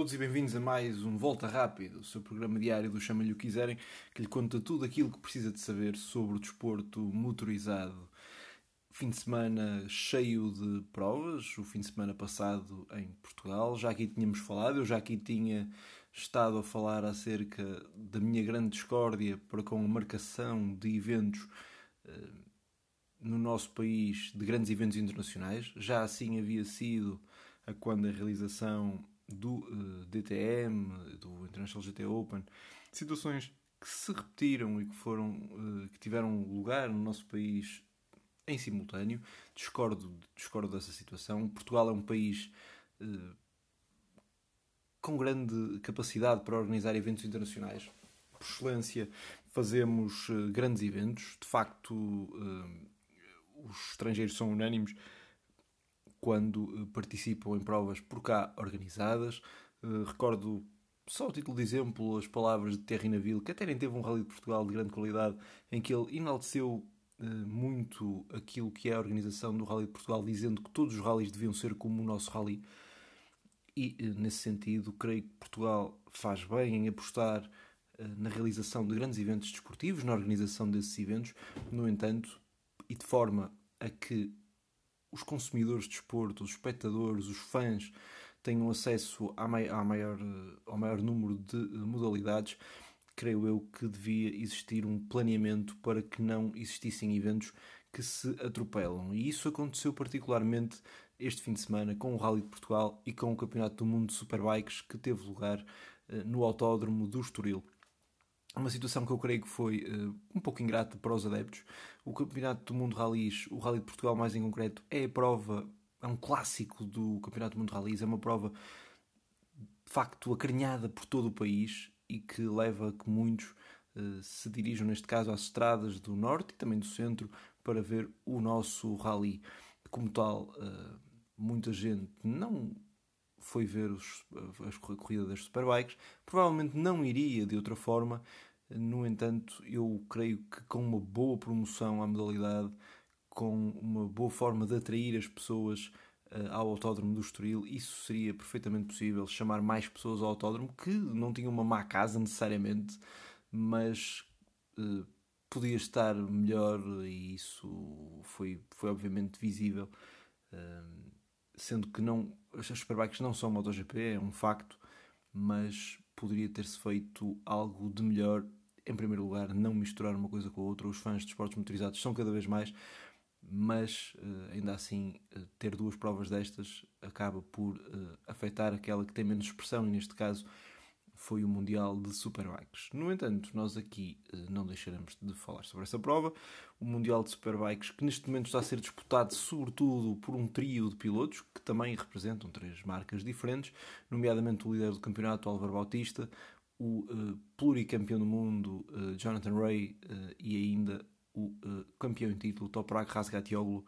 Todos e bem-vindos a mais um Volta Rápido, o seu programa diário do Chama-lhe o quiserem, que lhe conta tudo aquilo que precisa de saber sobre o desporto motorizado. Fim de semana cheio de provas, o fim de semana passado em Portugal, já aqui tínhamos falado, eu já aqui tinha estado a falar acerca da minha grande discórdia para com a marcação de eventos eh, no nosso país, de grandes eventos internacionais. Já assim havia sido a quando a realização do uh, DTM, do International GT Open, situações que se repetiram e que foram uh, que tiveram lugar no nosso país em simultâneo. Discordo, discordo dessa situação. Portugal é um país uh, com grande capacidade para organizar eventos internacionais. Por excelência, fazemos grandes eventos. De facto, os estrangeiros são unânimes quando eh, participam em provas por cá organizadas. Eh, recordo só o título de exemplo, as palavras de Terry Naville, que até nem teve um Rally de Portugal de grande qualidade, em que ele enalteceu eh, muito aquilo que é a organização do Rally de Portugal, dizendo que todos os rallies deviam ser como o nosso rally. E, nesse sentido, creio que Portugal faz bem em apostar na realização de grandes eventos desportivos, na organização desses eventos. No entanto, e de forma a que os consumidores de desporto, os espectadores, os fãs tenham acesso à maior, ao maior número de modalidades, creio eu que devia existir um planeamento para que não existissem eventos que se atropelam. E isso aconteceu particularmente este fim de semana com o Rally de Portugal e com o Campeonato do Mundo de Superbikes que teve lugar eh, no Autódromo do Estoril uma situação que eu creio que foi uh, um pouco ingrata para os adeptos. O Campeonato do Mundo Rallys, o Rally de Portugal mais em concreto, é a prova, é um clássico do Campeonato do Mundo Rallys, é uma prova de facto acarinhada por todo o país e que leva a que muitos uh, se dirijam, neste caso, às estradas do Norte e também do Centro para ver o nosso rally. Como tal, uh, muita gente não foi ver os, a corrida das Superbikes, provavelmente não iria de outra forma. No entanto, eu creio que com uma boa promoção à modalidade, com uma boa forma de atrair as pessoas uh, ao Autódromo do Estoril, isso seria perfeitamente possível. Chamar mais pessoas ao Autódromo que não tinham uma má casa necessariamente, mas uh, podia estar melhor e isso foi, foi obviamente visível. Uh, sendo que não, as Superbikes não são MotoGP, é um facto, mas poderia ter-se feito algo de melhor. Em primeiro lugar, não misturar uma coisa com a outra. Os fãs de esportes motorizados são cada vez mais, mas uh, ainda assim, uh, ter duas provas destas acaba por uh, afetar aquela que tem menos expressão, e neste caso foi o Mundial de Superbikes. No entanto, nós aqui eh, não deixaremos de falar sobre essa prova. O Mundial de Superbikes, que neste momento está a ser disputado sobretudo por um trio de pilotos que também representam três marcas diferentes, nomeadamente o líder do campeonato, Álvaro Bautista, o uh, pluricampeão do mundo, uh, Jonathan Ray, uh, e ainda o campeão em título, Toprak Razgatioğlu,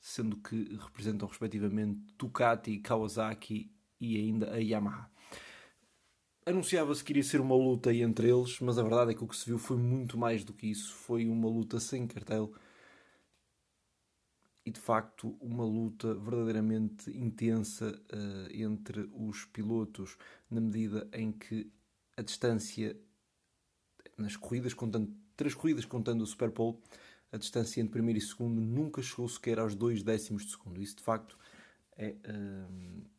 sendo que representam respectivamente Ducati, Kawasaki e ainda a Yamaha. Anunciava-se que iria ser uma luta entre eles, mas a verdade é que o que se viu foi muito mais do que isso. Foi uma luta sem cartel e de facto uma luta verdadeiramente intensa uh, entre os pilotos, na medida em que a distância nas corridas, contando três corridas contando o Super Bowl, a distância entre primeiro e segundo nunca chegou sequer aos dois décimos de segundo. Isso de facto é uh,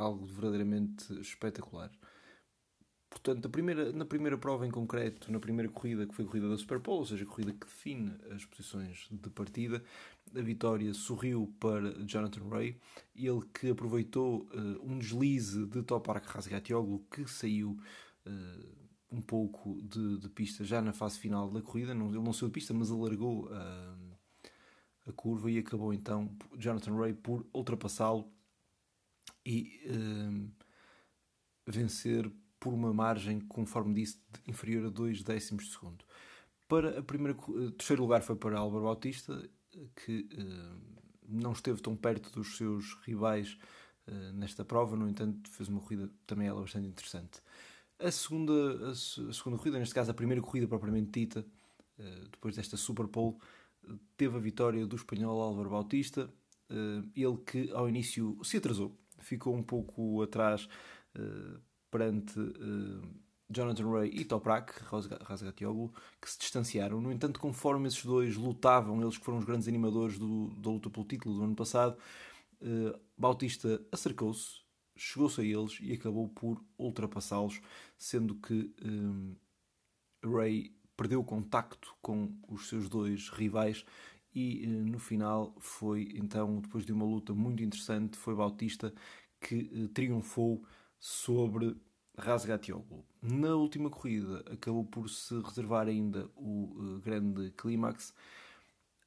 algo verdadeiramente espetacular. Portanto, primeira, na primeira prova em concreto, na primeira corrida, que foi a corrida da Super Bowl, ou seja, a corrida que define as posições de partida, a vitória sorriu para Jonathan Ray, ele que aproveitou uh, um deslize de Toprak Razgatioğlu, que saiu uh, um pouco de, de, pista já na fase final da corrida, não, ele não saiu de pista, mas alargou uh, a curva e acabou então Jonathan Ray por ultrapassá-lo e uh, vencer por uma margem, conforme disse, inferior a 2 décimos de segundo. Para a primeira, uh, terceiro lugar foi para Álvaro Bautista, que uh, não esteve tão perto dos seus rivais nesta prova, no entanto, fez uma corrida também ela bastante interessante. A segunda, a, segunda corrida, neste caso a primeira corrida propriamente dita, depois desta Super Pole, teve a vitória do espanhol Álvaro Bautista, ele que ao início se atrasou, ficou um pouco atrás uh, perante Jonathan Ray e Toprak Razgatioğlu, que se distanciaram. No entanto, conforme esses dois lutavam, eles que foram os grandes animadores do, da luta pelo título do ano passado, Bautista acercou-se, chegou-se a eles e acabou por ultrapassá-los, sendo que Ray perdeu o contacto com os seus dois rivais e eh, no final foi então, depois de uma luta muito interessante, foi Bautista que eh, triunfou sobre Razgatioğlu. Na última corrida acabou por se reservar ainda o uh, grande clímax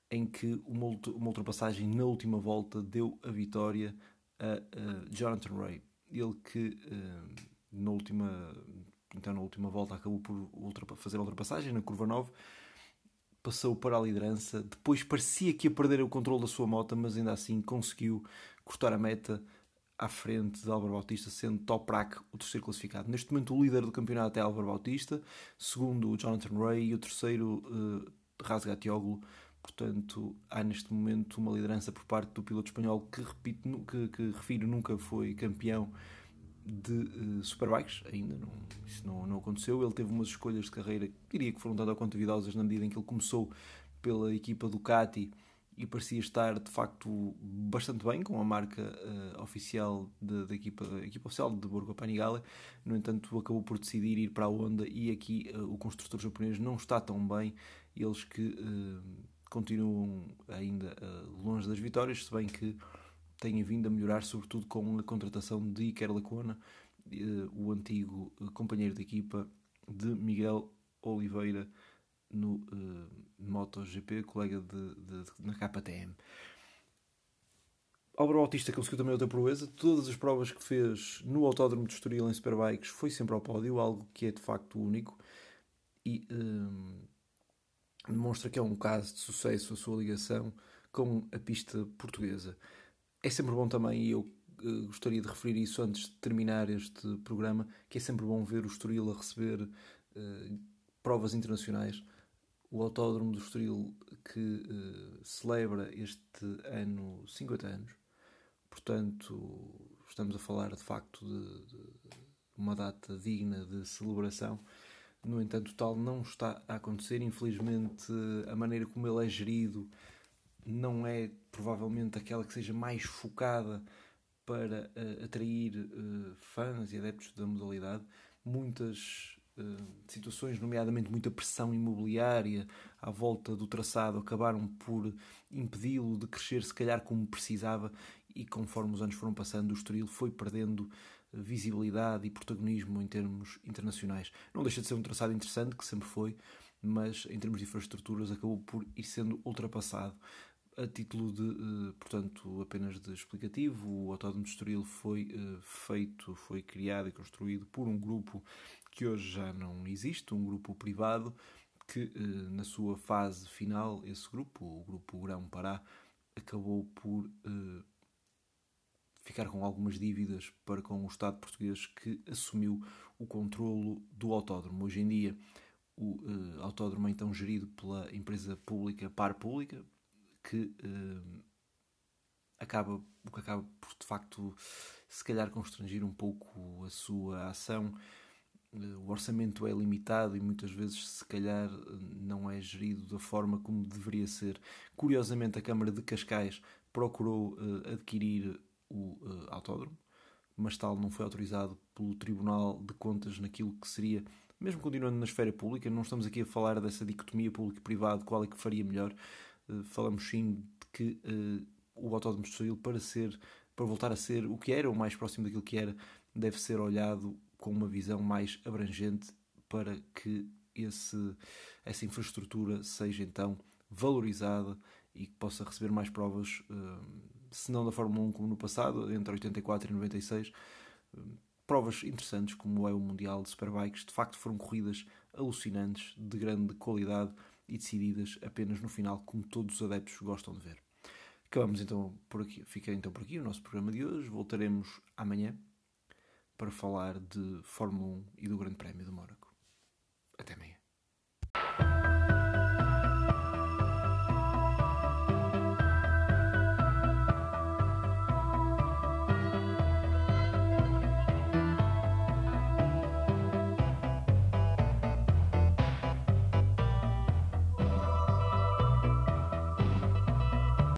em que uma, ultrapassagem na última volta deu a vitória a, Jonathan Ray. Ele que na última então na última volta acabou por fazer a ultrapassagem na curva 9, passou para a liderança, depois parecia que ia perder o controle da sua moto, mas ainda assim conseguiu cortar a meta à frente de Álvaro Bautista, sendo Toprak o terceiro classificado. Neste momento, o líder do campeonato é Álvaro Bautista, segundo Jonathan Ray e o terceiro uh, Razgatioğlu. Portanto, há neste momento uma liderança por parte do piloto espanhol que, repito, que, que refiro, nunca foi campeão de uh, superbikes, ainda não, isso não, não aconteceu. Ele teve umas escolhas de carreira, diria que foram quanto duvidosas, na medida em que ele começou pela equipa Ducati e parecia estar de facto bastante bem com a marca uh, oficial da equipa, equipa oficial de Borgo Panigale. No entanto, acabou por decidir ir para a Honda e aqui uh, o construtor japonês não está tão bem. Eles que continuam ainda longe das vitórias, se bem que têm vindo a melhorar, sobretudo com a contratação de Iker Lacona, eh, o antigo eh, companheiro de equipa de Miguel Oliveira no uh, MotoGP, colega de, de, de, na KTM. Álvaro Bautista conseguiu também outra proeza. Todas as provas que fez no Autódromo de Estoril em Superbikes foi sempre ao pódio, algo que é de facto único e um, demonstra que é um caso de sucesso a sua ligação com a pista portuguesa. É sempre bom também, e eu uh, gostaria de referir isso antes de terminar este programa, que é sempre bom ver o Estoril a receber uh, provas internacionais. O Autódromo do Estoril que uh, celebra este ano 50 anos. Portanto, estamos a falar de facto de, de uma data digna de celebração. No entanto, tal não está a acontecer. Infelizmente, a maneira como ele é gerido não é provavelmente aquela que seja mais focada para uh, atrair uh, fãs e adeptos da modalidade. Muitas uh, situações, nomeadamente muita pressão imobiliária à volta do traçado, acabaram por impedi-lo de crescer, se calhar como precisava, e conforme os anos foram passando, o Estoril foi perdendo visibilidade e protagonismo em termos internacionais. Não deixa de ser um traçado interessante, que sempre foi, mas em termos de infraestruturas acabou por ir sendo ultrapassado a título de, uh, portanto, apenas de explicativo, o Autódromo de Estoril foi uh, feito, foi criado e construído por um grupo que hoje já não existe, um grupo privado, que uh, na sua fase final, esse grupo, o Grupo Grão Pará, acabou por ficar com algumas dívidas para com o Estado português que assumiu o controlo do autódromo. Hoje em dia, o autódromo é então gerido pela empresa pública Par Pública, que uh, acaba, o que acaba por de facto se calhar constrangir um pouco a sua ação. Uh, o orçamento é limitado e muitas vezes se calhar não é gerido da forma como deveria ser. Curiosamente a Câmara de Cascais procurou uh, adquirir o autódromo, mas tal não foi autorizado pelo Tribunal de Contas naquilo que seria mesmo continuando na esfera pública, não estamos aqui a falar dessa dicotomia público-privado, qual é que faria melhor, eh, falamos sim de que uh, o Autódromo de Estoril, para ser, para voltar a ser o que era, ou mais próximo daquilo que era, deve ser olhado com uma visão mais abrangente para que esse, essa infraestrutura seja então valorizada e que possa receber mais provas, uh, se não da Fórmula 1 como no passado, entre 84 e 96. Uh, provas interessantes, como é o Mundial de Superbikes, de facto foram corridas alucinantes, de grande qualidade e decididas apenas no final, como todos os adeptos gostam de ver. Acabamos então por aqui, fica então por aqui o nosso programa de hoje. Voltaremos amanhã para falar de Fórmula 1 e do Grande Prémio do Mónaco.